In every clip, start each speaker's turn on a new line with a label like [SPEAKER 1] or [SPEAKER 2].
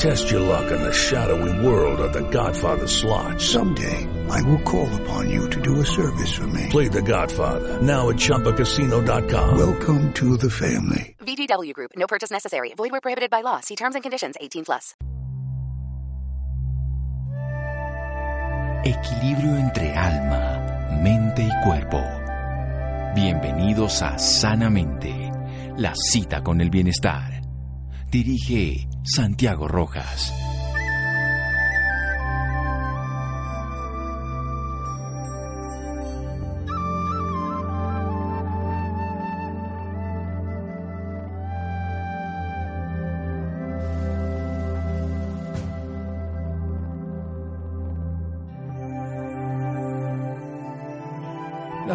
[SPEAKER 1] Test your luck in the shadowy world of The Godfather slot.
[SPEAKER 2] Someday, I will call upon you to do a service for me.
[SPEAKER 1] Play The Godfather now at ChumbaCasino.com.
[SPEAKER 2] Welcome to the family.
[SPEAKER 3] VGW Group. No purchase necessary. Void where prohibited by law. See terms and conditions. 18 plus.
[SPEAKER 4] Equilibrio entre alma, mente y cuerpo. Bienvenidos a Sanamente, la cita con el bienestar. Dirige Santiago Rojas.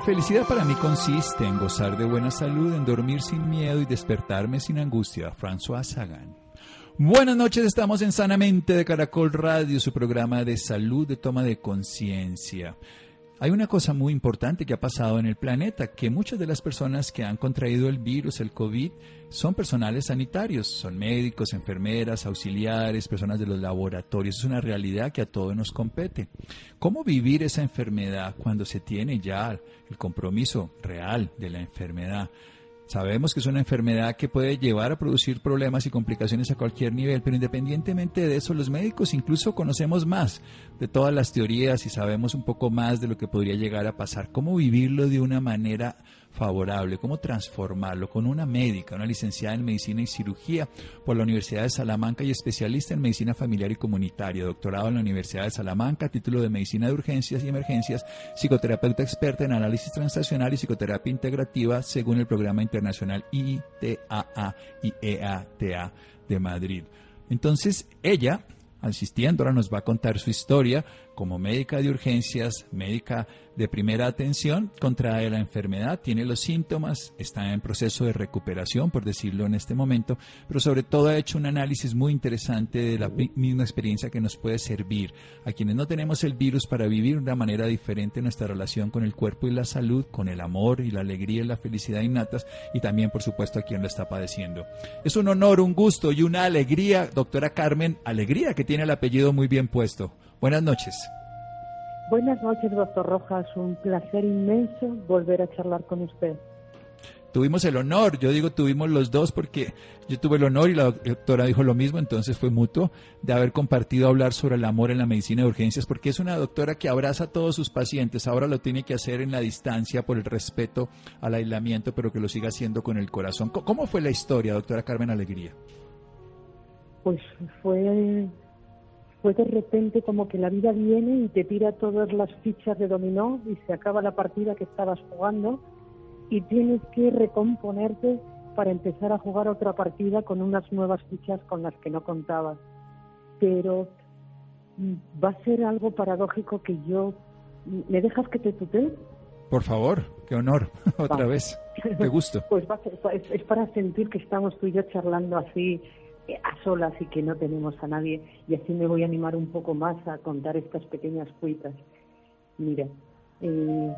[SPEAKER 5] Felicidad para mí consiste en gozar de buena salud, en dormir sin miedo y despertarme sin angustia. François Sagan. Buenas noches, estamos en Sanamente de Caracol Radio, su programa de salud, de toma de conciencia. Hay una cosa muy importante que ha pasado en el planeta, que muchas de las personas que han contraído el virus, el COVID, son personales sanitarios, son médicos, enfermeras, auxiliares, personas de los laboratorios. Es una realidad que a todos nos compete. ¿Cómo vivir esa enfermedad cuando se tiene ya el compromiso real de la enfermedad? Sabemos que es una enfermedad que puede llevar a producir problemas y complicaciones a cualquier nivel, pero independientemente de eso, los médicos incluso conocemos más de todas las teorías y sabemos un poco más de lo que podría llegar a pasar. ¿Cómo vivirlo de una manera favorable? ¿Cómo transformarlo? Con una médica, una licenciada en medicina y cirugía por la Universidad de Salamanca y especialista en medicina familiar y comunitaria, doctorado en la Universidad de Salamanca, título de medicina de urgencias y emergencias, psicoterapeuta experta en análisis transaccional y psicoterapia integrativa según el programa internacional ITAA y EATA de Madrid. Entonces, ella asistiendo, ahora nos va a contar su historia como médica de urgencias, médica de primera atención, contrae la enfermedad, tiene los síntomas, está en proceso de recuperación, por decirlo en este momento, pero sobre todo ha hecho un análisis muy interesante de la misma experiencia que nos puede servir a quienes no tenemos el virus para vivir de una manera diferente nuestra relación con el cuerpo y la salud, con el amor y la alegría y la felicidad innatas y también, por supuesto, a quien lo está padeciendo. Es un honor, un gusto y una alegría, doctora Carmen, alegría que tiene el apellido muy bien puesto. Buenas noches.
[SPEAKER 6] Buenas noches, doctor Rojas. Un placer inmenso volver a charlar con usted.
[SPEAKER 5] Tuvimos el honor, yo digo tuvimos los dos porque yo tuve el honor y la doctora dijo lo mismo, entonces fue mutuo, de haber compartido hablar sobre el amor en la medicina de urgencias, porque es una doctora que abraza a todos sus pacientes, ahora lo tiene que hacer en la distancia por el respeto al aislamiento, pero que lo siga haciendo con el corazón. ¿Cómo fue la historia, doctora Carmen Alegría?
[SPEAKER 6] Pues fue fue de repente como que la vida viene y te tira todas las fichas de dominó y se acaba la partida que estabas jugando y tienes que recomponerte para empezar a jugar otra partida con unas nuevas fichas con las que no contabas. Pero mm, va a ser algo paradójico que yo... ¿Me dejas que te tutee?
[SPEAKER 5] Por favor, qué honor, otra vez, qué gusto.
[SPEAKER 6] pues va a ser, es, es para sentir que estamos tú y yo charlando así a solas y que no tenemos a nadie y así me voy a animar un poco más a contar estas pequeñas cuitas. Mira, eh,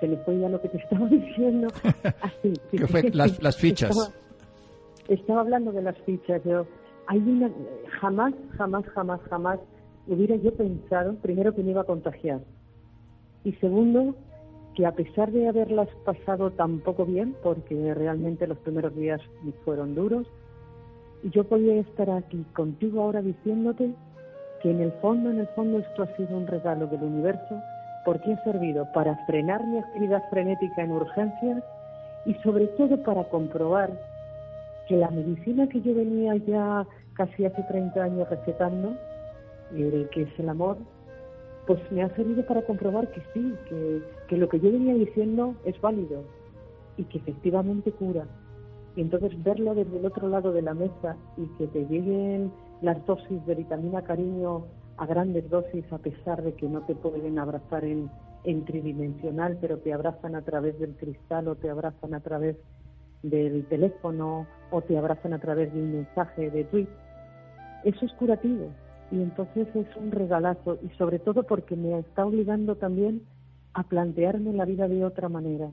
[SPEAKER 6] se me fue ya lo que te estaba diciendo.
[SPEAKER 5] Así, ¿Qué fue? Las, las fichas.
[SPEAKER 6] Estaba, estaba, hablando de las fichas. Yo, hay una, jamás, jamás, jamás, jamás hubiera yo pensado, primero, que me iba a contagiar. Y segundo, que a pesar de haberlas pasado tan poco bien, porque realmente los primeros días fueron duros, yo podía estar aquí contigo ahora diciéndote que en el fondo, en el fondo esto ha sido un regalo del universo porque ha servido para frenar mi actividad frenética en urgencias y sobre todo para comprobar que la medicina que yo venía ya casi hace 30 años recetando, que es el amor, pues me ha servido para comprobar que sí, que, que lo que yo venía diciendo es válido y que efectivamente cura. Y entonces verlo desde el otro lado de la mesa y que te lleguen las dosis de vitamina cariño a grandes dosis a pesar de que no te pueden abrazar en, en tridimensional, pero te abrazan a través del cristal o te abrazan a través del teléfono o te abrazan a través de un mensaje de tweet. Eso es curativo y entonces es un regalazo y sobre todo porque me está obligando también a plantearme la vida de otra manera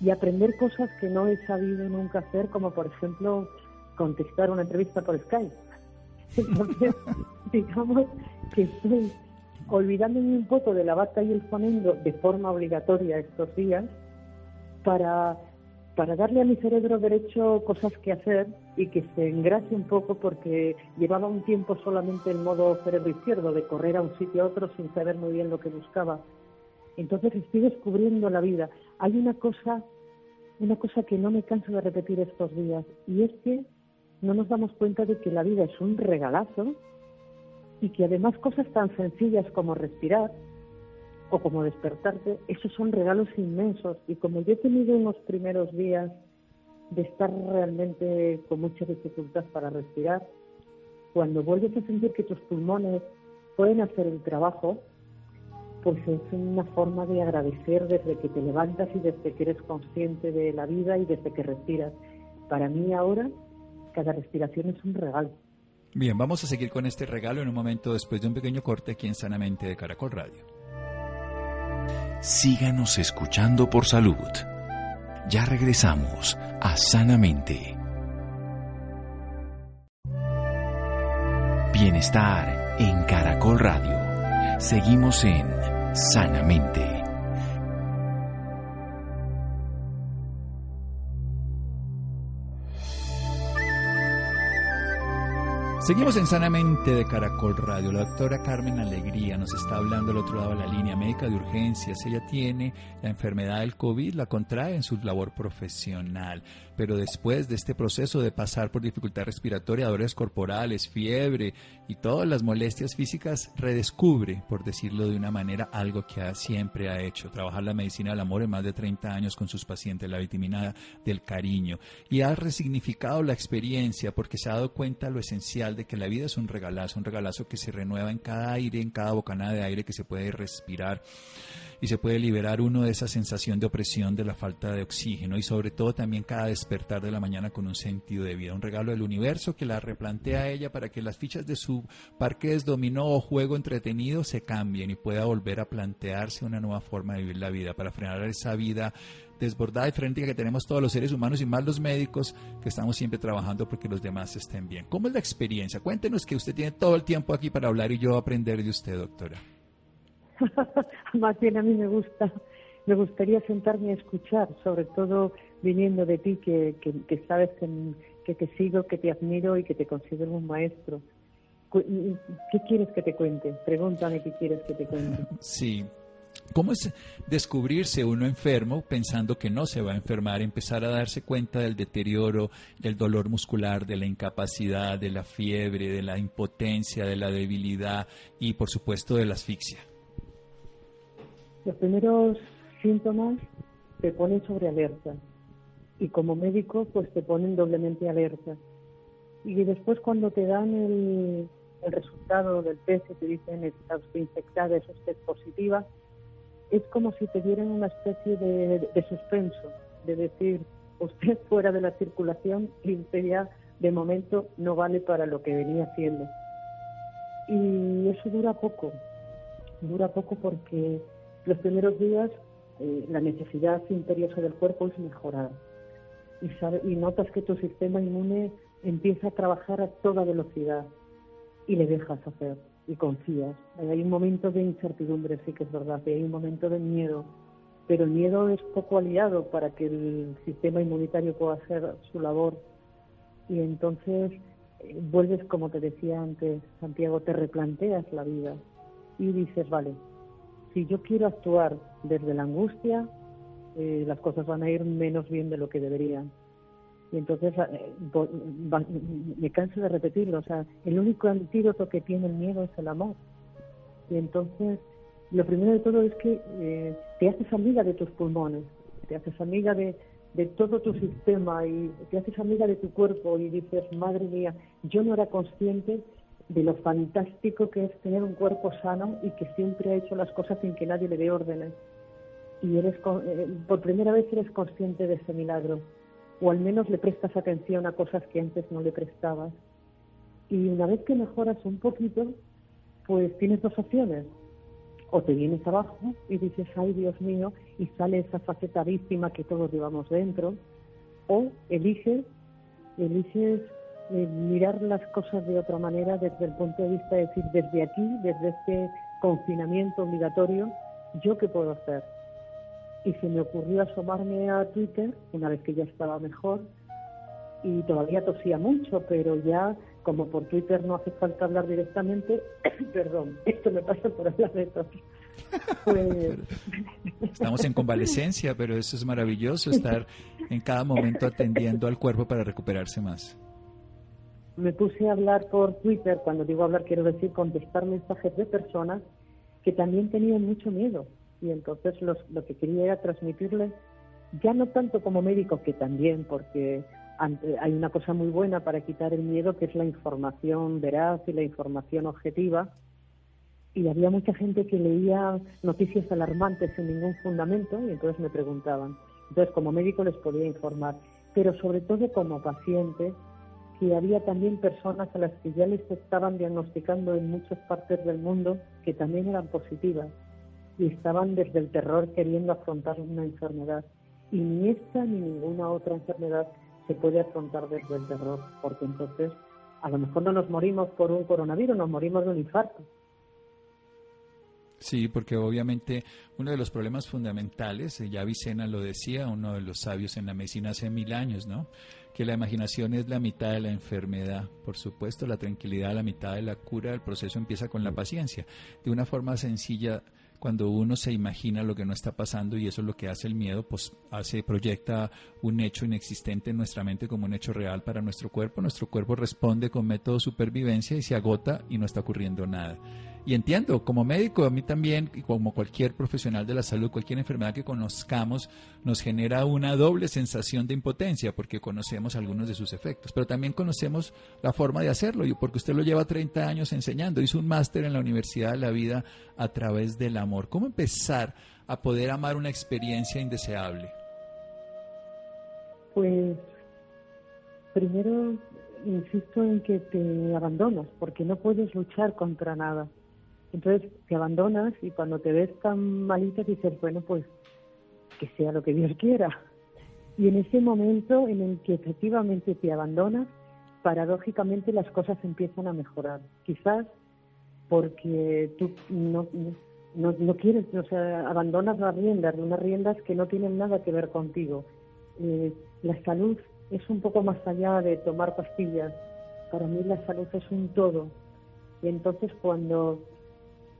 [SPEAKER 6] y aprender cosas que no he sabido nunca hacer, como por ejemplo contestar una entrevista por Skype. Entonces, digamos que estoy olvidándome un poco de la bata y el fonendo de forma obligatoria estos días para, para darle a mi cerebro derecho cosas que hacer y que se engrase un poco porque llevaba un tiempo solamente en modo cerebro izquierdo, de correr a un sitio a otro sin saber muy bien lo que buscaba. Entonces estoy descubriendo la vida. Hay una cosa, una cosa que no me canso de repetir estos días, y es que no nos damos cuenta de que la vida es un regalazo y que además cosas tan sencillas como respirar o como despertarte, esos son regalos inmensos. Y como yo he tenido unos primeros días de estar realmente con mucha dificultad para respirar, cuando vuelves a sentir que tus pulmones pueden hacer el trabajo, pues es una forma de agradecer desde que te levantas y desde que eres consciente de la vida y desde que respiras. Para mí ahora, cada respiración es un regalo.
[SPEAKER 5] Bien, vamos a seguir con este regalo en un momento después de un pequeño corte aquí en Sanamente de Caracol Radio.
[SPEAKER 4] Síganos escuchando por salud. Ya regresamos a Sanamente. Bienestar en Caracol Radio. Seguimos en Sanamente.
[SPEAKER 5] Seguimos en Sanamente de Caracol Radio. La doctora Carmen Alegría nos está hablando al otro lado de la línea médica de urgencias. Ella tiene la enfermedad del COVID, la contrae en su labor profesional, pero después de este proceso de pasar por dificultad respiratoria, dolores corporales, fiebre y todas las molestias físicas, redescubre, por decirlo de una manera, algo que siempre ha hecho, trabajar la medicina del amor en más de 30 años con sus pacientes, la vitamina del cariño, y ha resignificado la experiencia porque se ha dado cuenta lo esencial de que la vida es un regalazo, un regalazo que se renueva en cada aire, en cada bocanada de aire que se puede respirar y se puede liberar uno de esa sensación de opresión de la falta de oxígeno y sobre todo también cada despertar de la mañana con un sentido de vida, un regalo del universo que la replantea a ella para que las fichas de su parque dominó o juego entretenido se cambien y pueda volver a plantearse una nueva forma de vivir la vida para frenar esa vida desbordada y frenética que tenemos todos los seres humanos y más los médicos que estamos siempre trabajando porque los demás estén bien. ¿Cómo es la experiencia? Cuéntenos que usted tiene todo el tiempo aquí para hablar y yo aprender de usted, doctora.
[SPEAKER 6] Más bien a mí me gusta, me gustaría sentarme a escuchar, sobre todo viniendo de ti que, que, sabes que, que te sigo, que te admiro y que te considero un maestro. ¿Qué quieres que te cuente? Pregúntame qué quieres que te cuente.
[SPEAKER 5] Sí, ¿Cómo es descubrirse uno enfermo pensando que no se va a enfermar, empezar a darse cuenta del deterioro, del dolor muscular, de la incapacidad, de la fiebre, de la impotencia, de la debilidad y por supuesto de la asfixia?
[SPEAKER 6] Los primeros síntomas te ponen sobre alerta y como médico pues te ponen doblemente alerta. Y después cuando te dan el, resultado del test y te dicen estás infectada, es usted positiva, es como si te dieran una especie de, suspenso, de decir, usted fuera de la circulación y usted ya de momento no vale para lo que venía haciendo. Y eso dura poco, dura poco porque los primeros días eh, la necesidad imperiosa del cuerpo es mejorar y, y notas que tu sistema inmune empieza a trabajar a toda velocidad y le dejas hacer y confías. Hay un momento de incertidumbre, sí que es verdad, hay un momento de miedo, pero el miedo es poco aliado para que el sistema inmunitario pueda hacer su labor. Y entonces eh, vuelves, como te decía antes, Santiago, te replanteas la vida y dices, vale, si yo quiero actuar desde la angustia, eh, las cosas van a ir menos bien de lo que deberían. Y entonces eh, me canso de repetirlo. O sea, el único antídoto que tiene el miedo es el amor. Y entonces, lo primero de todo es que eh, te haces amiga de tus pulmones, te haces amiga de, de todo tu sistema y te haces amiga de tu cuerpo y dices, madre mía, yo no era consciente de lo fantástico que es tener un cuerpo sano y que siempre ha hecho las cosas sin que nadie le dé órdenes. Y eres eh, por primera vez eres consciente de ese milagro, o al menos le prestas atención a cosas que antes no le prestabas. Y una vez que mejoras un poquito, pues tienes dos opciones. O te vienes abajo y dices, ay Dios mío, y sale esa faceta víctima que todos llevamos dentro, o eliges, eliges eh, mirar las cosas de otra manera desde el punto de vista de decir, desde aquí, desde este confinamiento obligatorio, ¿yo qué puedo hacer? Y se me ocurrió asomarme a Twitter una vez que ya estaba mejor y todavía tosía mucho, pero ya como por Twitter no hace falta hablar directamente, perdón, esto me pasa por hablar de tos.
[SPEAKER 5] Pues... Estamos en convalecencia, pero eso es maravilloso, estar en cada momento atendiendo al cuerpo para recuperarse más
[SPEAKER 6] me puse a hablar por Twitter, cuando digo hablar quiero decir contestar mensajes de personas que también tenían mucho miedo. Y entonces los, lo que quería era transmitirles, ya no tanto como médico, que también, porque hay una cosa muy buena para quitar el miedo, que es la información veraz y la información objetiva. Y había mucha gente que leía noticias alarmantes sin ningún fundamento y entonces me preguntaban. Entonces, como médico les podía informar, pero sobre todo como paciente, que había también personas a las que ya les estaban diagnosticando en muchas partes del mundo que también eran positivas y estaban desde el terror queriendo afrontar una enfermedad. Y ni esta ni ninguna otra enfermedad se puede afrontar desde el terror, porque entonces a lo mejor no nos morimos por un coronavirus, nos morimos de un infarto.
[SPEAKER 5] Sí, porque obviamente uno de los problemas fundamentales, eh, ya Vicena lo decía, uno de los sabios en la medicina hace mil años, ¿no? Que la imaginación es la mitad de la enfermedad. Por supuesto, la tranquilidad la mitad de la cura. El proceso empieza con la paciencia. De una forma sencilla, cuando uno se imagina lo que no está pasando y eso es lo que hace el miedo, pues hace, proyecta un hecho inexistente en nuestra mente como un hecho real para nuestro cuerpo. Nuestro cuerpo responde con método de supervivencia y se agota y no está ocurriendo nada. Y entiendo, como médico, a mí también, y como cualquier profesional de la salud, cualquier enfermedad que conozcamos, nos genera una doble sensación de impotencia, porque conocemos algunos de sus efectos, pero también conocemos la forma de hacerlo, porque usted lo lleva 30 años enseñando, hizo un máster en la Universidad de la Vida a través del amor. ¿Cómo empezar a poder amar una experiencia indeseable?
[SPEAKER 6] Pues primero insisto en que te abandonas, porque no puedes luchar contra nada. Entonces te abandonas y cuando te ves tan malita dices, bueno, pues que sea lo que Dios quiera. Y en ese momento en el que efectivamente te abandonas, paradójicamente las cosas empiezan a mejorar. Quizás porque tú no, no, no quieres, o sea, abandonas las riendas, unas riendas que no tienen nada que ver contigo. Eh, la salud es un poco más allá de tomar pastillas. Para mí la salud es un todo. Y entonces cuando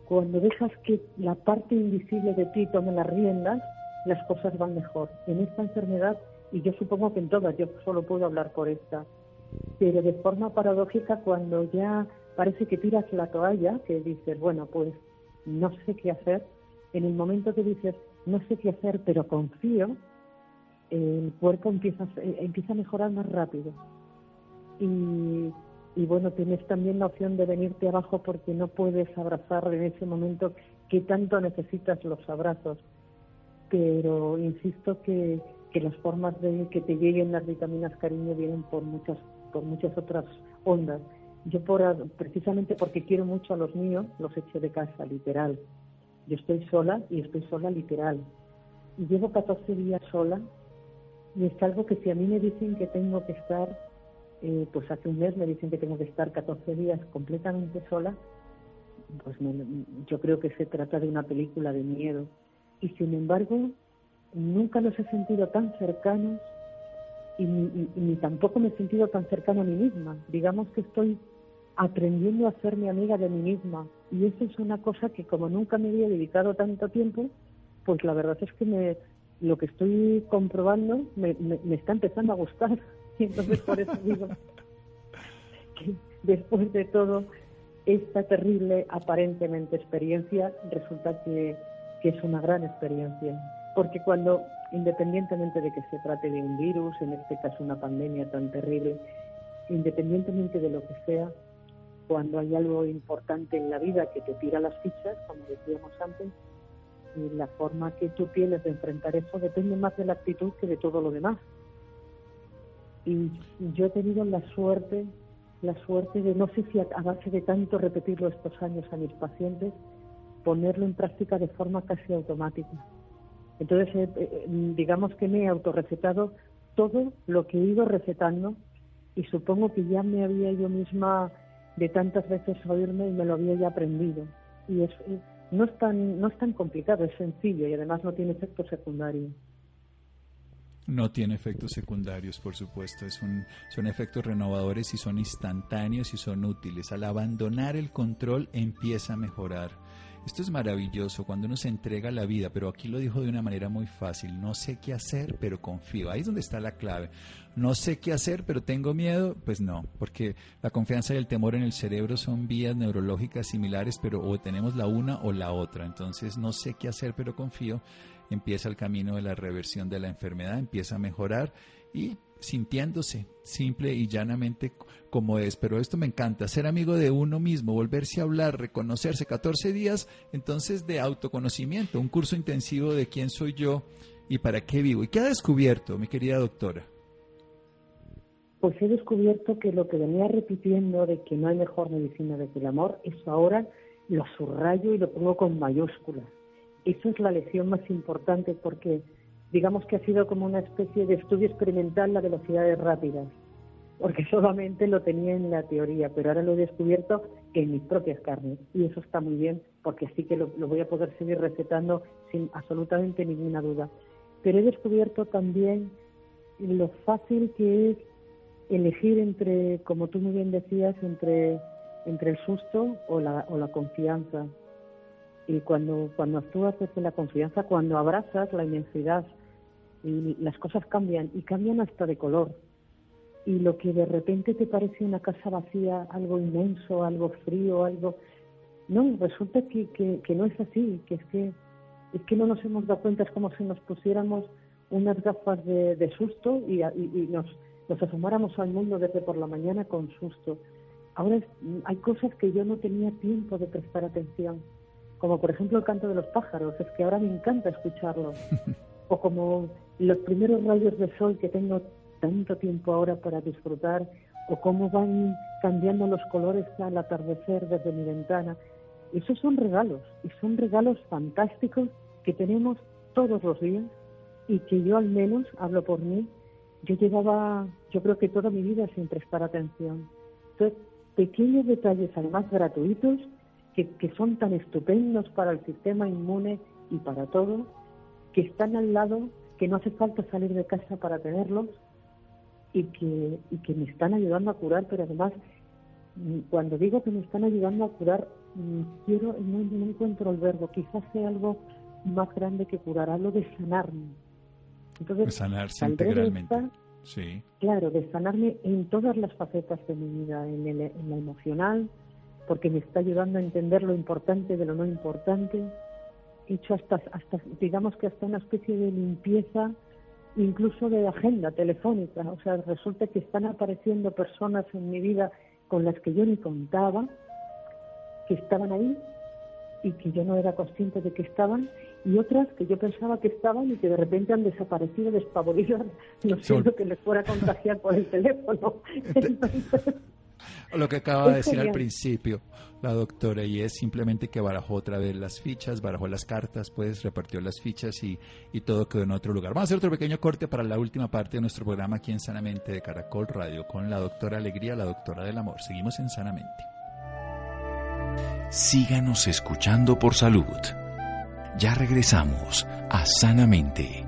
[SPEAKER 6] cuando dejas que la parte invisible de ti tome las riendas, las cosas van mejor. En esta enfermedad, y yo supongo que en todas, yo solo puedo hablar por esta, pero de forma paradójica, cuando ya parece que tiras la toalla, que dices, bueno, pues no sé qué hacer, en el momento que dices, no sé qué hacer, pero confío, el cuerpo empieza, empieza a mejorar más rápido. Y y bueno, tienes también la opción de venirte abajo porque no puedes abrazar en ese momento que tanto necesitas los abrazos. Pero insisto que, que las formas de que te lleguen las vitaminas cariño vienen por muchas, por muchas otras ondas. Yo por, precisamente porque quiero mucho a los míos, los echo de casa, literal. Yo estoy sola y estoy sola literal. Y llevo 14 días sola y es algo que si a mí me dicen que tengo que estar eh, pues hace un mes me dicen que tengo que estar 14 días completamente sola, pues yo creo que se trata de una película de miedo. Y sin embargo, nunca los he sentido tan cercanos y ni, tampoco me he sentido tan cercano a mí misma. Digamos que estoy aprendiendo a ser mi amiga de mí misma. Y eso es una cosa que como nunca me había dedicado tanto tiempo, pues la verdad es que me, lo que estoy comprobando me, me está empezando a gustar. Y entonces por eso digo que después de todo, esta terrible aparentemente experiencia resulta que, que es una gran experiencia. Porque cuando, independientemente de que se trate de un virus, en este caso una pandemia tan terrible, independientemente de lo que sea, cuando hay algo importante en la vida que te tira las fichas, como decíamos antes, la forma que tú tienes de enfrentar eso depende más de la actitud que de todo lo demás. Y yo he tenido la suerte, la suerte de, no sé si a base de tanto repetirlo estos años a mis pacientes, ponerlo en práctica de forma casi automática. Entonces, eh, eh, digamos que me he autorrecetado todo lo que he ido recetando y supongo que ya me había yo misma de tantas veces oírme y me lo había ya aprendido. Y es, no, es tan, no es tan complicado, es sencillo y además no tiene efectos secundarios.
[SPEAKER 5] No tiene efectos secundarios, por supuesto. Es un, son efectos renovadores y son instantáneos y son útiles. Al abandonar el control empieza a mejorar. Esto es maravilloso cuando uno se entrega a la vida, pero aquí lo dijo de una manera muy fácil. No sé qué hacer, pero confío. Ahí es donde está la clave. No sé qué hacer, pero tengo miedo. Pues no, porque la confianza y el temor en el cerebro son vías neurológicas similares, pero o tenemos la una o la otra. Entonces, no sé qué hacer, pero confío. Empieza el camino de la reversión de la enfermedad, empieza a mejorar y sintiéndose simple y llanamente como es. Pero esto me encanta, ser amigo de uno mismo, volverse a hablar, reconocerse. 14 días entonces de autoconocimiento, un curso intensivo de quién soy yo y para qué vivo. ¿Y qué ha descubierto, mi querida doctora?
[SPEAKER 6] Pues he descubierto que lo que venía repitiendo de que no hay mejor medicina que el amor, eso ahora lo subrayo y lo pongo con mayúsculas. Eso es la lección más importante porque digamos que ha sido como una especie de estudio experimental la velocidades rápidas, porque solamente lo tenía en la teoría, pero ahora lo he descubierto en mis propias carnes y eso está muy bien porque así que lo, voy a poder seguir recetando sin absolutamente ninguna duda. Pero he descubierto también lo fácil que es elegir entre, como tú muy bien decías, entre, entre el susto o la, o la confianza. Y cuando, cuando actúas desde la confianza, cuando abrazas la inmensidad y las cosas cambian y cambian hasta de color. Y lo que de repente te parece una casa vacía, algo inmenso, algo frío, algo... No, resulta que, que, no es así, que es que, es que no nos hemos dado cuenta, es como si nos pusiéramos unas gafas de, susto y, nos, nos asomáramos al mundo desde por la mañana con susto. Ahora hay cosas que yo no tenía tiempo de prestar atención, como por ejemplo el canto de los pájaros, es que ahora me encanta escucharlo. o como los primeros rayos de sol que tengo tanto tiempo ahora para disfrutar, o cómo van cambiando los colores al atardecer desde mi ventana. Esos son regalos, y son regalos fantásticos que tenemos todos los días y que yo al menos, hablo por mí, yo llevaba, yo creo que toda mi vida sin prestar atención. Entonces, pequeños detalles, además gratuitos, que, que son tan estupendos para el sistema inmune y para todo, que están al lado que no hace falta salir de casa para tenerlos y que, y que me están ayudando a curar, pero además, mm, cuando digo que me están ayudando a curar, mm, quiero, no, encuentro el verbo, quizás sea algo más grande que curar, hablo de sanarme.
[SPEAKER 5] Entonces, sanarse integralmente. sí.
[SPEAKER 6] Claro, de sanarme en todas las facetas de mi vida, en, el, en la emocional, porque me está ayudando a entender lo importante de lo no importante, hecho hasta, hasta, digamos que hasta una especie de limpieza, incluso de agenda telefónica. O sea, resulta que están apareciendo personas en mi vida con las que yo ni contaba, que estaban ahí y que yo no era consciente de que estaban, y otras que yo pensaba que estaban y que de repente han desaparecido despavoridas, no sé lo que les fuera a contagiar por el teléfono. Entonces,
[SPEAKER 5] lo que acaba de decir al principio la doctora, y es simplemente que barajó otra vez las fichas, barajó las cartas, pues repartió las fichas y, y todo quedó en otro lugar. Vamos a hacer otro pequeño corte para la última parte de nuestro programa aquí en Sanamente de Caracol Radio con la doctora Alegría, la doctora del amor. Seguimos en Sanamente.
[SPEAKER 4] Síganos escuchando por salud. Ya regresamos a Sanamente.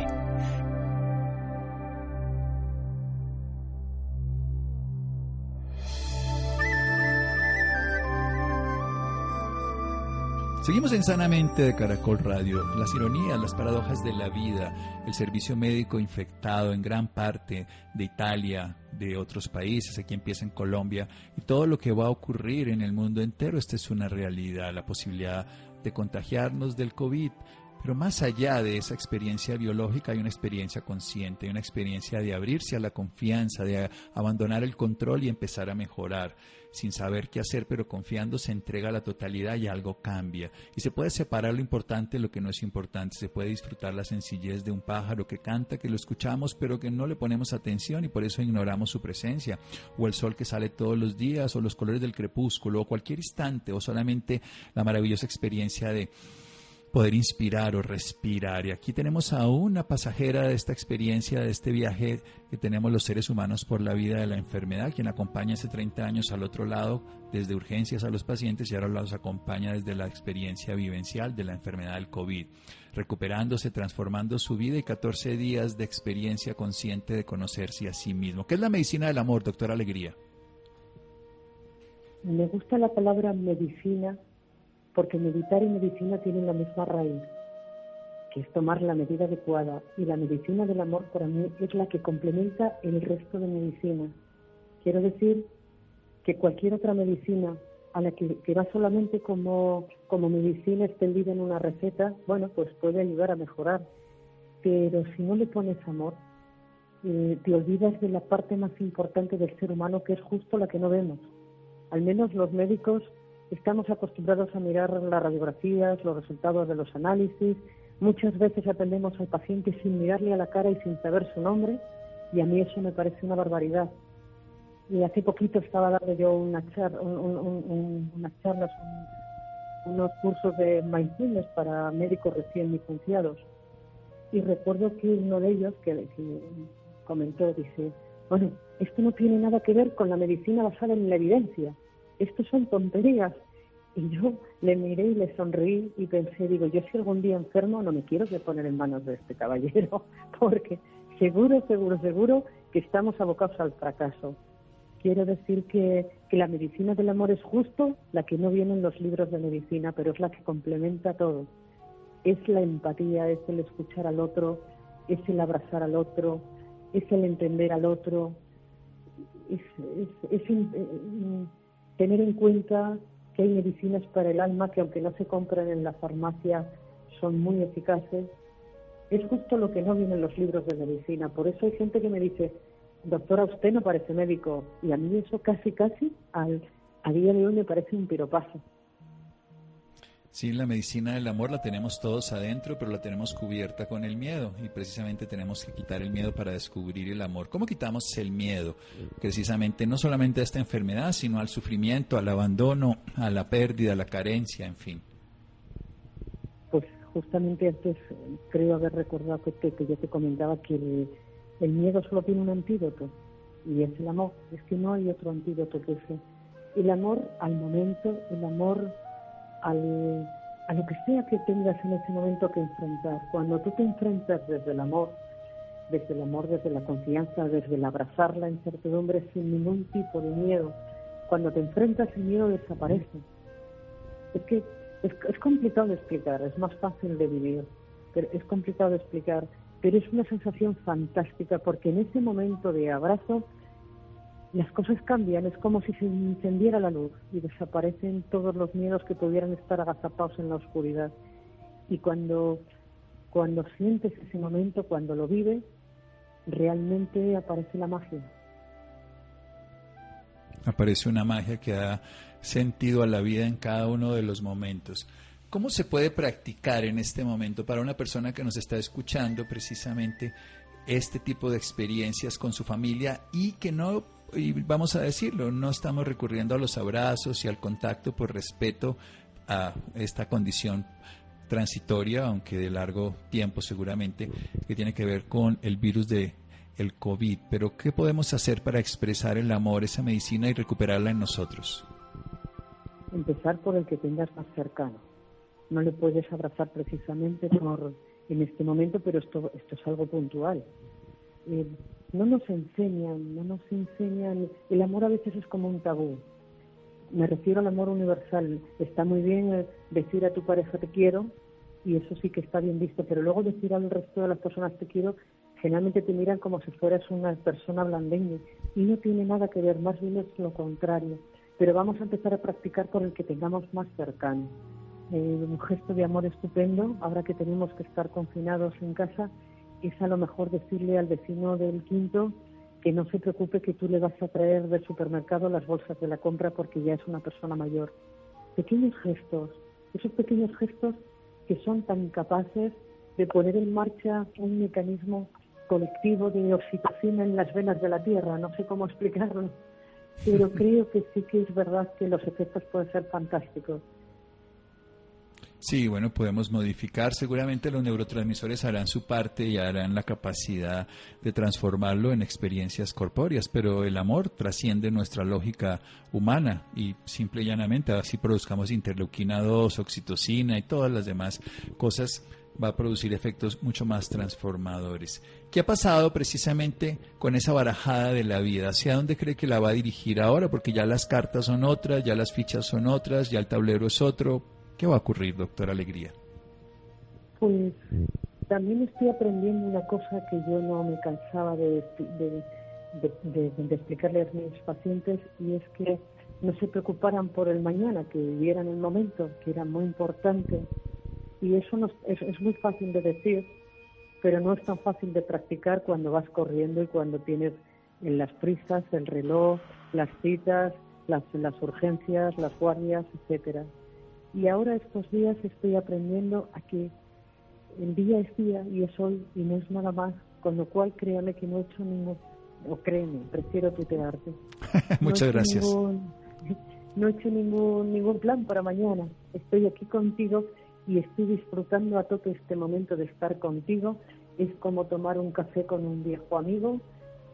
[SPEAKER 5] Seguimos en Sanamente de Caracol Radio. Las ironías, las paradojas de la vida, el servicio médico infectado en gran parte de Italia, de otros países, aquí empieza en Colombia, y todo lo que va a ocurrir en el mundo entero, esta es una realidad, la posibilidad de contagiarnos del COVID. Pero más allá de esa experiencia biológica hay una experiencia consciente, hay una experiencia de abrirse a la confianza, de abandonar el control y empezar a mejorar sin saber qué hacer, pero confiando se entrega la totalidad y algo cambia. Y se puede separar lo importante de lo que no es importante, se puede disfrutar la sencillez de un pájaro que canta, que lo escuchamos, pero que no le ponemos atención y por eso ignoramos su presencia, o el sol que sale todos los días, o los colores del crepúsculo, o cualquier instante, o solamente la maravillosa experiencia de poder inspirar o respirar. Y aquí tenemos a una pasajera de esta experiencia, de este viaje que tenemos los seres humanos por la vida de la enfermedad, quien acompaña hace 30 años al otro lado, desde urgencias a los pacientes y ahora los acompaña desde la experiencia vivencial de la enfermedad del COVID, recuperándose, transformando su vida y 14 días de experiencia consciente de conocerse a sí mismo. ¿Qué es la medicina del amor, doctora Alegría?
[SPEAKER 6] Me gusta la palabra medicina porque meditar y medicina tienen la misma raíz, que es tomar la medida adecuada, y la medicina del amor para mí es la que complementa el resto de medicina. Quiero decir que cualquier otra medicina a la que, va solamente como, como medicina extendida en una receta, bueno, pues puede ayudar a mejorar. Pero si no le pones amor, eh, te olvidas de la parte más importante del ser humano, que es justo la que no vemos. Al menos los médicos Estamos acostumbrados a mirar las radiografías, los resultados de los análisis. Muchas veces atendemos al paciente sin mirarle a la cara y sin saber su nombre y a mí eso me parece una barbaridad. Y hace poquito estaba dando yo una unas charlas, unos cursos de mindfulness para médicos recién licenciados. Y recuerdo que uno de ellos que, que comentó, dice, bueno, esto no tiene nada que ver con la medicina basada en la evidencia esto son tonterías. Y yo le miré y le sonreí y pensé, digo, yo si algún día enfermo no me quiero que poner en manos de este caballero, porque seguro, seguro, seguro que estamos abocados al fracaso. Quiero decir que, que la medicina del amor es justo la que no viene en los libros de medicina, pero es la que complementa todo. Es la empatía, es el escuchar al otro, es el abrazar al otro, es el entender al otro, es, eh, tener en cuenta que hay medicinas para el alma que aunque no se compran en la farmacia son muy eficaces. Es justo lo que no viene en los libros de medicina. Por eso hay gente que me dice, doctora, usted no parece médico. Y a mí eso casi, casi, al, a día de hoy me parece un piropazo.
[SPEAKER 5] Sí, la medicina del amor la tenemos todos adentro, pero la tenemos cubierta con el miedo y precisamente tenemos que quitar el miedo para descubrir el amor. ¿Cómo quitamos el miedo? Precisamente no solamente a esta enfermedad, sino al sufrimiento, al abandono, a la pérdida, a la carencia, en fin.
[SPEAKER 6] Pues justamente antes creo haber recordado que, que, yo te comentaba que el, el, miedo solo tiene un antídoto y es el amor. Es que no hay otro antídoto que ese. El amor al momento, el amor al, a lo que sea que tengas en ese momento que enfrentar. Cuando tú te enfrentas desde el amor, desde el amor, desde la confianza, desde el abrazar la incertidumbre sin ningún tipo de miedo, cuando te enfrentas el miedo desaparece. Es que es, es complicado de explicar, es más fácil de vivir, pero es complicado de explicar, pero es una sensación fantástica porque en ese momento de abrazo las cosas cambian, es como si se encendiera la luz y desaparecen todos los miedos que pudieran estar agazapados en la oscuridad. Y cuando, cuando sientes ese momento, cuando lo vives, realmente aparece la magia.
[SPEAKER 5] Aparece una magia que da sentido a la vida en cada uno de los momentos. ¿Cómo se puede practicar en este momento para una persona que nos está escuchando precisamente este tipo de experiencias con su familia y que no y vamos a decirlo, no estamos recurriendo a los abrazos y al contacto por respeto a esta condición transitoria, aunque de largo tiempo seguramente, que tiene que ver con el virus de el COVID. Pero ¿qué podemos hacer para expresar el amor, esa medicina y recuperarla en nosotros?
[SPEAKER 6] Empezar por el que tengas más cercano. No le puedes abrazar precisamente por en este momento, pero esto esto es algo puntual. Eh, no nos enseñan, no nos enseñan, el amor a veces es como un tabú. me refiero al amor universal. Está muy bien eh, decir a tu pareja te quiero, y eso sí que está bien visto, pero luego decir al resto de las personas te quiero, generalmente te miran como si fueras una persona blandengue, y no tiene nada que ver, más bien es lo contrario. Pero vamos a empezar a practicar con el que tengamos más cercano. Eh, un gesto de amor estupendo, ahora que tenemos que estar confinados en casa, es a lo mejor decirle al vecino del quinto que no se preocupe que tú le vas a traer del supermercado las bolsas de la compra porque ya es una persona mayor. Pequeños gestos, esos pequeños gestos que son tan capaces de poner en marcha un mecanismo colectivo de oxitocina en las venas de la Tierra, no sé cómo explicarlo, pero creo que sí que es verdad que los efectos pueden ser fantásticos.
[SPEAKER 5] Sí, bueno, podemos modificar. Seguramente los neurotransmisores harán su parte y harán la capacidad de transformarlo en experiencias corpóreas, pero el amor trasciende nuestra lógica humana y simple y llanamente así produzcamos interleuquina 2, oxitocina y todas las demás cosas va a producir efectos mucho más transformadores. ¿Qué ha pasado precisamente con esa barajada de la vida? ¿Hacia dónde cree que la va a dirigir ahora? Porque ya las cartas son otras, ya las fichas son otras, ya el tablero es otro. ¿Qué va a ocurrir, doctor Alegría?
[SPEAKER 6] Pues también estoy aprendiendo una cosa que yo no me cansaba de, de, explicarle a mis pacientes y es que no se preocuparan por el mañana, que vivieran el momento, que era muy importante. Y eso no, es, es muy fácil de decir, pero no es tan fácil de practicar cuando vas corriendo y cuando tienes en las prisas, el reloj, las citas, las, las urgencias, las guardias, etcétera. Y ahora estos días estoy aprendiendo a que el día es día y es hoy y no es nada más, con lo cual créame que no he hecho ningún, o créeme, prefiero tutearte.
[SPEAKER 5] Muchas gracias.
[SPEAKER 6] no he hecho ningún, ningún plan para mañana. Estoy aquí contigo y estoy disfrutando a tope este momento de estar contigo. Es como tomar un café con un viejo amigo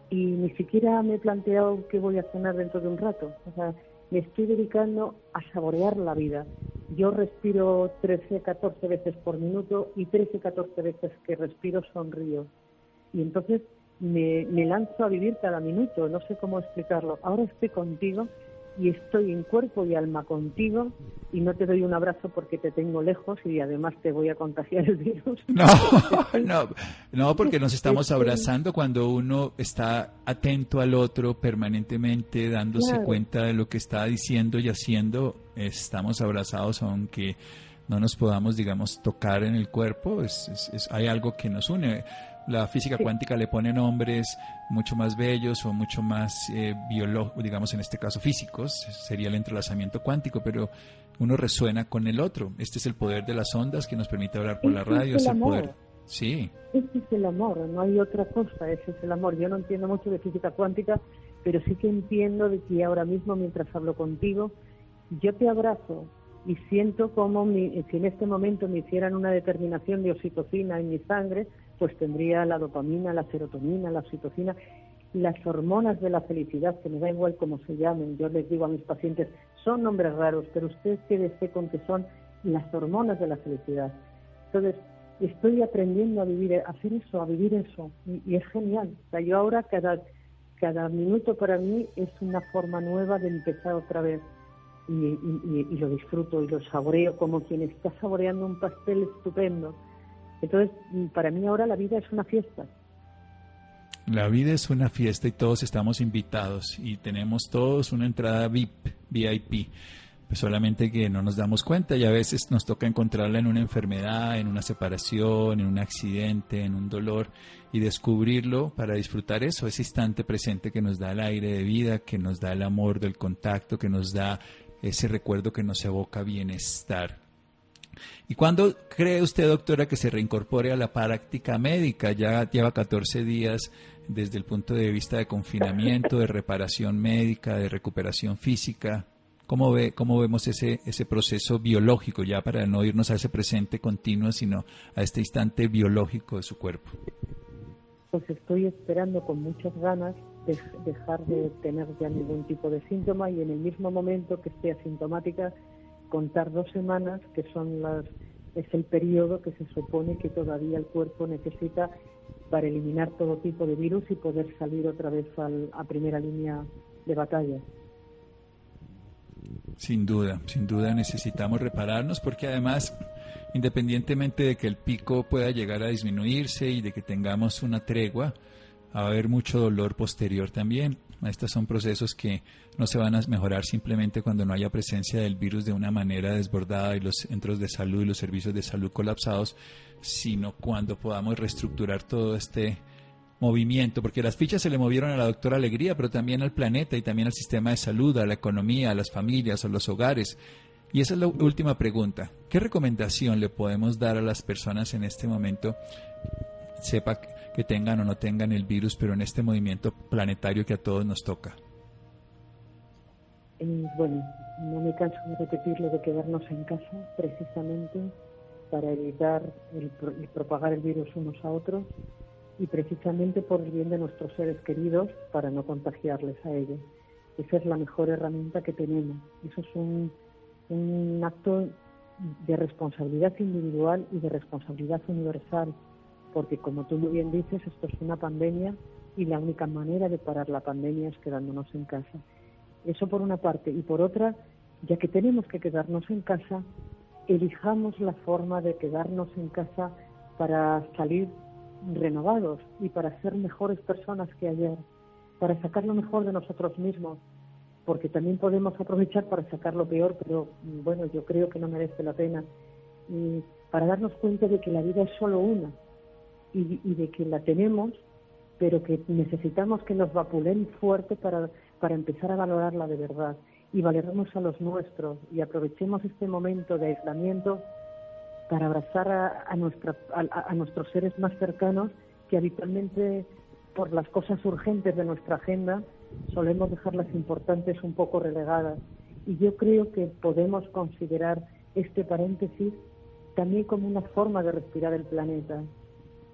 [SPEAKER 6] y ni siquiera me he planteado qué voy a cenar dentro de un rato. O sea, me estoy dedicando a saborear la vida. Yo respiro 13, 14 veces por minuto y 13, 14 veces que respiro sonrío. Y entonces me, me lanzo a vivir cada minuto, no sé cómo explicarlo. Ahora estoy contigo y estoy en cuerpo y alma contigo y no te doy un abrazo porque te tengo lejos y además te voy a contagiar el virus.
[SPEAKER 5] No, no, no, porque nos estamos abrazando cuando uno está atento al otro permanentemente, dándose cuenta de lo que está diciendo y haciendo, estamos abrazados aunque no nos podamos, digamos, tocar en el cuerpo, es, hay algo que nos une la física cuántica le pone nombres mucho más bellos o mucho más eh, biológicos, digamos en este caso físicos, sería el entrelazamiento cuántico, pero uno resuena con el otro. Este es el poder de las ondas que nos permite hablar por la este radio, es el, poder. Sí.
[SPEAKER 6] Este es el amor, no hay otra cosa, ese es el amor. Yo no entiendo mucho de física cuántica, pero sí que entiendo de que ahora mismo mientras hablo contigo, yo te abrazo y siento como mi, si en este momento me hicieran una determinación de oxitocina en mi sangre, pues tendría la dopamina, la serotonina, la oxitocina, las hormonas de la felicidad, que me da igual cómo se llamen. Yo les digo a mis pacientes, son nombres raros, pero usted quédese con que son las hormonas de la felicidad. Entonces, estoy aprendiendo a vivir, a hacer eso, a vivir eso, y, es genial. O sea, yo ahora cada, cada minuto para mí es una forma nueva de empezar otra vez. Y, y, lo disfruto y lo saboreo como quien está saboreando un pastel estupendo. Entonces, para mí ahora la vida es una fiesta.
[SPEAKER 5] La vida es una fiesta y todos estamos invitados y tenemos todos una entrada VIP, VIP. Pues solamente que no nos damos cuenta y a veces nos toca encontrarla en una enfermedad, en una separación, en un accidente, en un dolor y descubrirlo para disfrutar eso, ese instante presente que nos da el aire de vida, que nos da el amor del contacto, que nos da ese recuerdo que nos evoca bienestar. ¿Y cuándo cree usted, doctora, que se reincorpore a la práctica médica? Ya lleva 14 días desde el punto de vista de confinamiento, de reparación médica, de recuperación física. ¿Cómo, ve, cómo vemos ese, ese proceso biológico, ya para no irnos a ese presente continuo, sino a este instante biológico de su cuerpo?
[SPEAKER 6] Pues estoy esperando con muchas ganas de dejar de tener ya ningún tipo de síntoma y en el mismo momento que esté asintomática contar dos semanas, que son las es el periodo que se supone que todavía el cuerpo necesita para eliminar todo tipo de virus y poder salir otra vez a primera línea de batalla.
[SPEAKER 5] Sin duda, sin duda necesitamos repararnos porque además, independientemente de que el pico pueda llegar a disminuirse y de que tengamos una tregua, va a haber mucho dolor posterior también. Estos son procesos que no se van a mejorar simplemente cuando no haya presencia del virus de una manera desbordada y los centros de salud y los servicios de salud colapsados, sino cuando podamos reestructurar todo este movimiento, porque las fichas se le movieron a la doctora Alegría, pero también al planeta y también al sistema de salud, a la economía, a las familias, a los hogares. Y esa es la última pregunta. ¿Qué recomendación le podemos dar a las personas en este momento? Sepa que tengan o no tengan el virus, pero en este movimiento planetario que a todos nos toca.
[SPEAKER 6] Eh, bueno, no me canso de repetirlo de quedarnos en casa precisamente para evitar el, propagar el virus unos a otros y precisamente por el bien de nuestros seres queridos para no contagiarles a ellos. Esa es la mejor herramienta que tenemos. Eso es un, un acto de responsabilidad individual y de responsabilidad universal porque como tú muy bien dices, esto es una pandemia y la única manera de parar la pandemia es quedándonos en casa. Eso por una parte. Y por otra, ya que tenemos que quedarnos en casa, elijamos la forma de quedarnos en casa para salir renovados y para ser mejores personas que ayer, para sacar lo mejor de nosotros mismos, porque también podemos aprovechar para sacar lo peor, pero bueno, yo creo que no merece la pena. Y para darnos cuenta de que la vida es solo una y, de que la tenemos, pero que necesitamos que nos vapulen fuerte para, para empezar a valorarla de verdad y valoremos a los nuestros y aprovechemos este momento de aislamiento para abrazar a, a, nuestra, a, nuestros seres más cercanos que habitualmente por las cosas urgentes de nuestra agenda solemos dejar las importantes un poco relegadas. Y yo creo que podemos considerar este paréntesis también como una forma de respirar el planeta,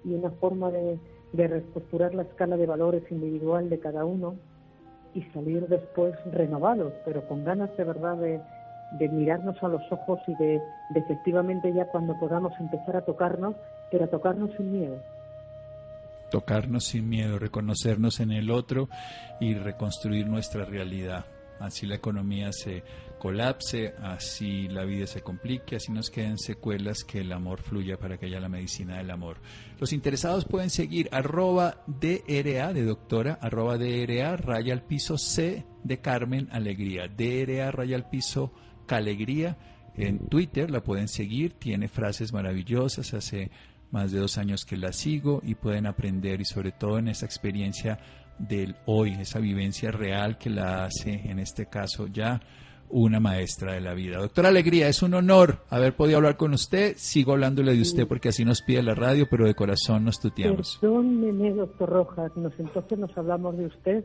[SPEAKER 6] y una forma de, de reestructurar la escala de valores individual de cada uno y salir después renovados, pero con ganas de verdad de, de mirarnos a los ojos y de, de, efectivamente ya cuando podamos empezar a tocarnos, pero a tocarnos sin miedo.
[SPEAKER 5] Tocarnos sin miedo, reconocernos en el otro y reconstruir nuestra realidad. Así la economía se colapse, así la vida se complique, así nos queden secuelas, que el amor fluya para que haya la medicina del amor. Los interesados pueden seguir arroba DRA de doctora, arroba DRA, raya al piso C de Carmen Alegría, DRA raya al piso Calegría. En Twitter la pueden seguir, tiene frases maravillosas, hace más de dos años que la sigo y pueden aprender y sobre todo en esa experiencia del hoy, esa vivencia real que la hace en este caso ya una maestra de la vida. Doctora Alegría, es un honor haber podido hablar con usted. Sigo hablándole de usted porque así nos pide la radio, pero de corazón nos tuteamos.
[SPEAKER 6] Perdóneme, doctor Rojas, nos, entonces nos hablamos de usted,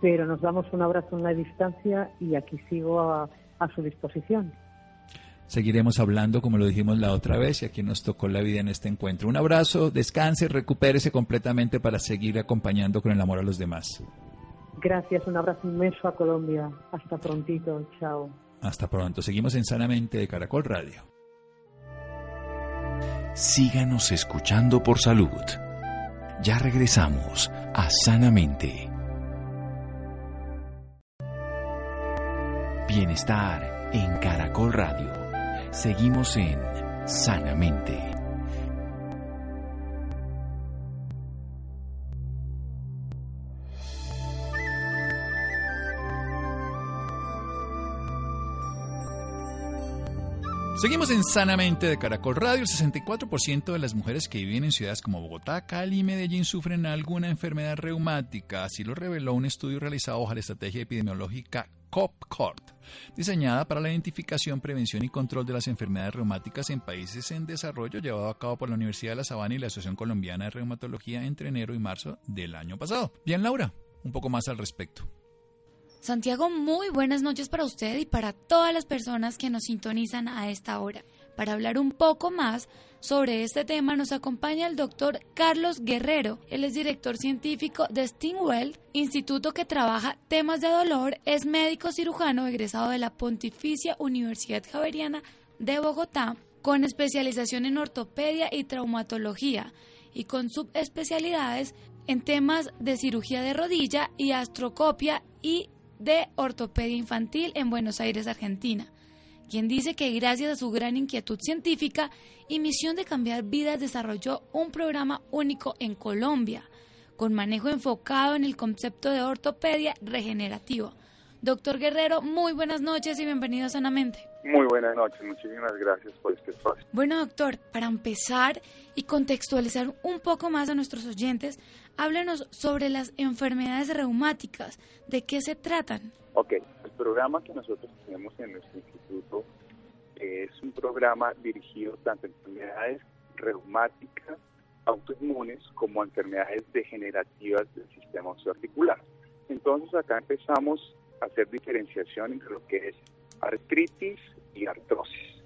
[SPEAKER 6] pero nos damos un abrazo en la distancia y aquí sigo a, a su disposición.
[SPEAKER 5] Seguiremos hablando como lo dijimos la otra vez y aquí nos tocó la vida en este encuentro. Un abrazo, descanse, recupérese completamente para seguir acompañando con el amor a los demás.
[SPEAKER 6] Gracias, un abrazo inmenso a Colombia. Hasta prontito, chao.
[SPEAKER 5] Hasta pronto. Seguimos en Sanamente de Caracol Radio.
[SPEAKER 4] Síganos escuchando por salud. Ya regresamos a Sanamente. Bienestar en Caracol Radio. Seguimos en Sanamente.
[SPEAKER 5] Seguimos en Sanamente de Caracol Radio. El 64% de las mujeres que viven en ciudades como Bogotá, Cali y Medellín sufren alguna enfermedad reumática. Así lo reveló un estudio realizado bajo la estrategia epidemiológica COPCORT, diseñada para la identificación, prevención y control de las enfermedades reumáticas en países en desarrollo, llevado a cabo por la Universidad de La Sabana y la Asociación Colombiana de Reumatología entre enero y marzo del año pasado. Bien, Laura, un poco más al respecto.
[SPEAKER 7] Santiago, muy buenas noches para usted y para todas las personas que nos sintonizan a esta hora. Para hablar un poco más sobre este tema nos acompaña el doctor Carlos Guerrero. Él es director científico de Stingwell, instituto que trabaja temas de dolor, es médico cirujano egresado de la Pontificia Universidad Javeriana de Bogotá, con especialización en ortopedia y traumatología y con subespecialidades en temas de cirugía de rodilla y astrocopia y de Ortopedia Infantil en Buenos Aires, Argentina, quien dice que gracias a su gran inquietud científica y misión de cambiar vidas desarrolló un programa único en Colombia, con manejo enfocado en el concepto de ortopedia regenerativa. Doctor Guerrero, muy buenas noches y bienvenido Sanamente.
[SPEAKER 8] Muy buenas noches, muchísimas gracias por este espacio.
[SPEAKER 7] Bueno, doctor, para empezar y contextualizar un poco más a nuestros oyentes, háblenos sobre las enfermedades reumáticas. ¿De qué se tratan?
[SPEAKER 8] Ok, el programa que nosotros tenemos en nuestro instituto es un programa dirigido tanto a enfermedades reumáticas, autoinmunes, como a enfermedades degenerativas del sistema osteoarticular. Entonces acá empezamos a hacer diferenciación entre lo que es artritis y artrosis.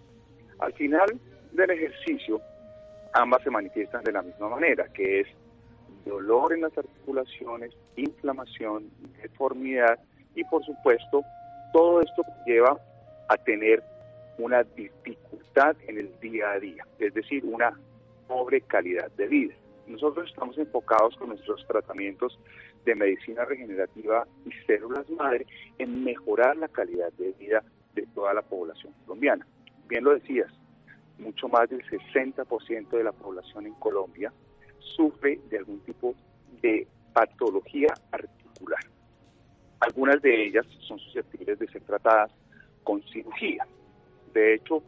[SPEAKER 8] Al final del ejercicio, ambas se manifiestan de la misma manera, que es dolor en las articulaciones, inflamación, deformidad y por supuesto todo esto lleva a tener una dificultad en el día a día, es decir, una pobre calidad de vida. Nosotros estamos enfocados con nuestros tratamientos de medicina regenerativa y células madre en mejorar la calidad de vida de toda la población colombiana. Bien lo decías, mucho más del 60% de la población en Colombia sufre de algún tipo de patología articular. Algunas de ellas son susceptibles de ser tratadas con cirugía. De hecho,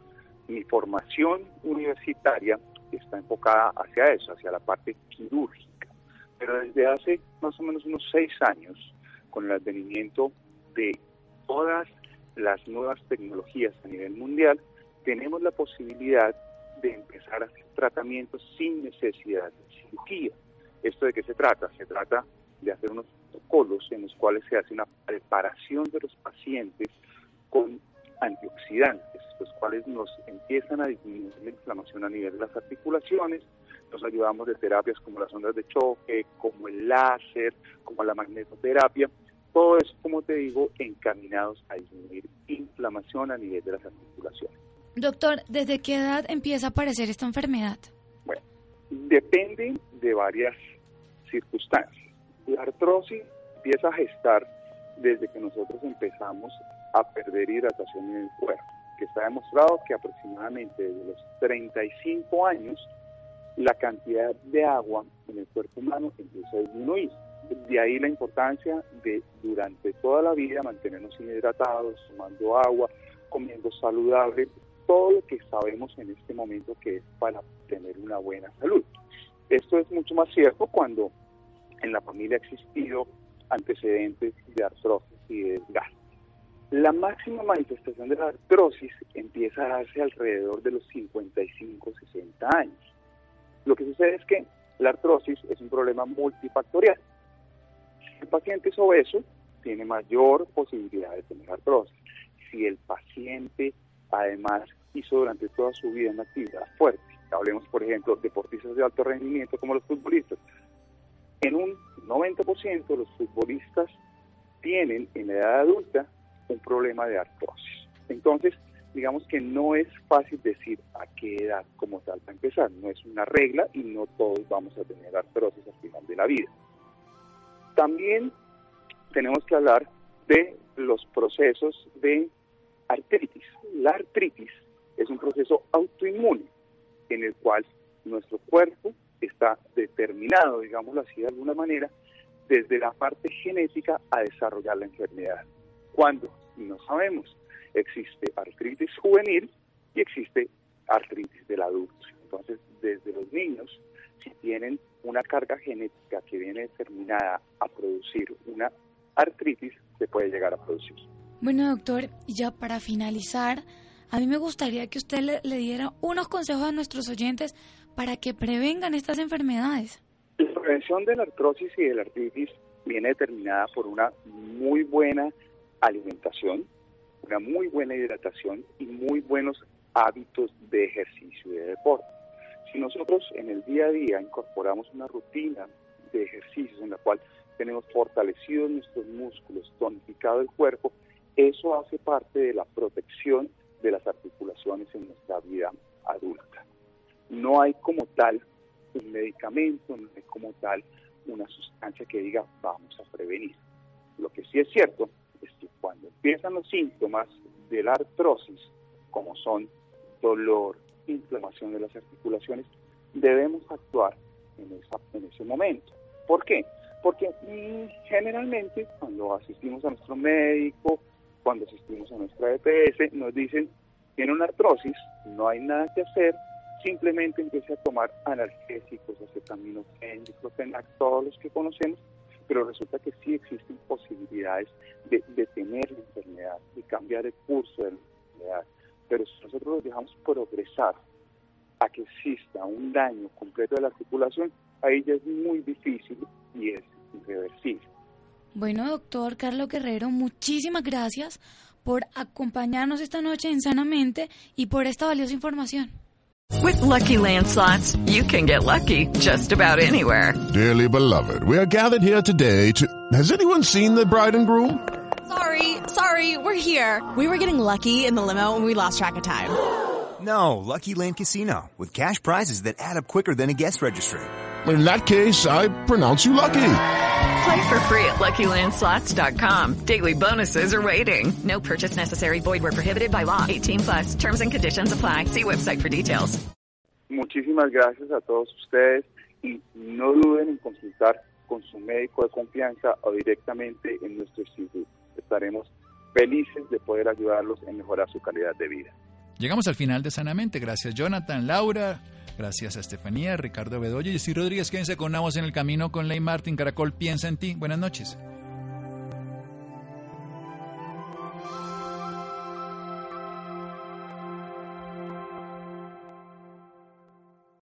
[SPEAKER 8] mi formación universitaria está enfocada hacia eso, hacia la parte quirúrgica. Pero desde hace más o menos unos seis años, con el advenimiento de todas las nuevas tecnologías a nivel mundial, tenemos la posibilidad de empezar a hacer tratamientos sin necesidad de cirugía. ¿Esto de qué se trata? Se trata de hacer unos protocolos en los cuales se hace una preparación de los pacientes con antioxidantes, los cuales nos empiezan a disminuir la inflamación a nivel de las articulaciones, nos ayudamos de terapias como las ondas de choque, como el láser, como la magnetoterapia, todo eso, como te digo, encaminados a disminuir inflamación a nivel de las articulaciones.
[SPEAKER 7] Doctor, ¿desde qué edad empieza a aparecer esta enfermedad?
[SPEAKER 8] Bueno, depende de varias circunstancias. La artrosis empieza a gestar desde que nosotros empezamos a perder hidratación en el cuerpo, que está demostrado que aproximadamente desde los 35 años la cantidad de agua en el cuerpo humano empieza a disminuir. De ahí la importancia de durante toda la vida mantenernos hidratados, tomando agua, comiendo saludable, todo lo que sabemos en este momento que es para tener una buena salud. Esto es mucho más cierto cuando en la familia ha existido antecedentes de artrosis y de desgaste. La máxima manifestación de la artrosis empieza a darse alrededor de los 55-60 años. Lo que sucede es que la artrosis es un problema multifactorial. El paciente es obeso, tiene mayor posibilidad de tener artrosis. Si el paciente además hizo durante toda su vida una actividad fuerte, hablemos por ejemplo de deportistas de alto rendimiento como los futbolistas, en un 90% los futbolistas tienen en la edad adulta un problema de artrosis. Entonces, digamos que no es fácil decir a qué edad como tal para empezar, no es una regla y no todos vamos a tener artrosis al final de la vida. También tenemos que hablar de los procesos de artritis. La artritis es un proceso autoinmune en el cual nuestro cuerpo está determinado, digámoslo así de alguna manera, desde la parte genética a desarrollar la enfermedad. ¿Cuándo? No sabemos. Existe artritis juvenil y existe artritis del adulto. Entonces, desde los niños, si tienen una carga genética que viene determinada a producir una artritis, se puede llegar a producir.
[SPEAKER 7] Bueno, doctor, ya para finalizar, a mí me gustaría que usted le, le diera unos consejos a nuestros oyentes para que prevengan estas enfermedades.
[SPEAKER 8] La prevención de la artrosis y de la artritis viene determinada por una muy buena alimentación, una muy buena hidratación y muy buenos hábitos de ejercicio y de deporte. Si nosotros en el día a día incorporamos una rutina de ejercicios en la cual tenemos fortalecidos nuestros músculos, tonificado el cuerpo, eso hace parte de la protección de las articulaciones en nuestra vida adulta. No hay como tal un medicamento, no hay como tal una sustancia que diga vamos a prevenir. Lo que sí es cierto es que cuando empiezan los síntomas de la artrosis, como son dolor, inflamación de las articulaciones, debemos actuar en, esa, en ese momento. ¿Por qué? Porque generalmente cuando asistimos a nuestro médico, cuando asistimos a nuestra EPS, nos dicen, tiene una artrosis, no hay nada que hacer, simplemente empiece a tomar analgésicos, acetaminofén, diclofenac, todos los que conocemos, pero resulta que sí existen posibilidades de detener la enfermedad, de cambiar el curso de la enfermedad. Pero si nosotros los dejamos progresar a que exista un daño completo de la articulación, ahí ya es muy difícil y es irreversible.
[SPEAKER 7] Bueno, doctor Carlos Guerrero, muchísimas gracias por acompañarnos esta noche en Sanamente y por esta valiosa información.
[SPEAKER 9] With lucky landslots, you can get lucky just about anywhere.
[SPEAKER 10] Dearly beloved, we are gathered here today to. Has anyone seen the bride and groom?
[SPEAKER 11] Sorry, sorry, we're here. We were getting lucky in the limo and we lost track of time.
[SPEAKER 12] No, Lucky Land Casino, with cash prizes that add up quicker than a guest registry.
[SPEAKER 10] In that case, I pronounce you lucky.
[SPEAKER 9] Play for free at LuckyLandSlots.com. Daily bonuses are waiting. No purchase necessary. Void where prohibited by law. 18 plus. Terms and conditions apply. See website for details.
[SPEAKER 8] Muchísimas gracias a todos ustedes y no duden en consultar con su médico de confianza o directamente en nuestro instituto. Estaremos felices de poder ayudarlos en mejorar su calidad de vida.
[SPEAKER 5] Llegamos al final de Sanamente. Gracias Jonathan, Laura, gracias a Estefanía, Ricardo Bedoya y Jessy Rodríguez. Quédense con Navos en el camino con Ley Martin. Caracol piensa en ti. Buenas noches.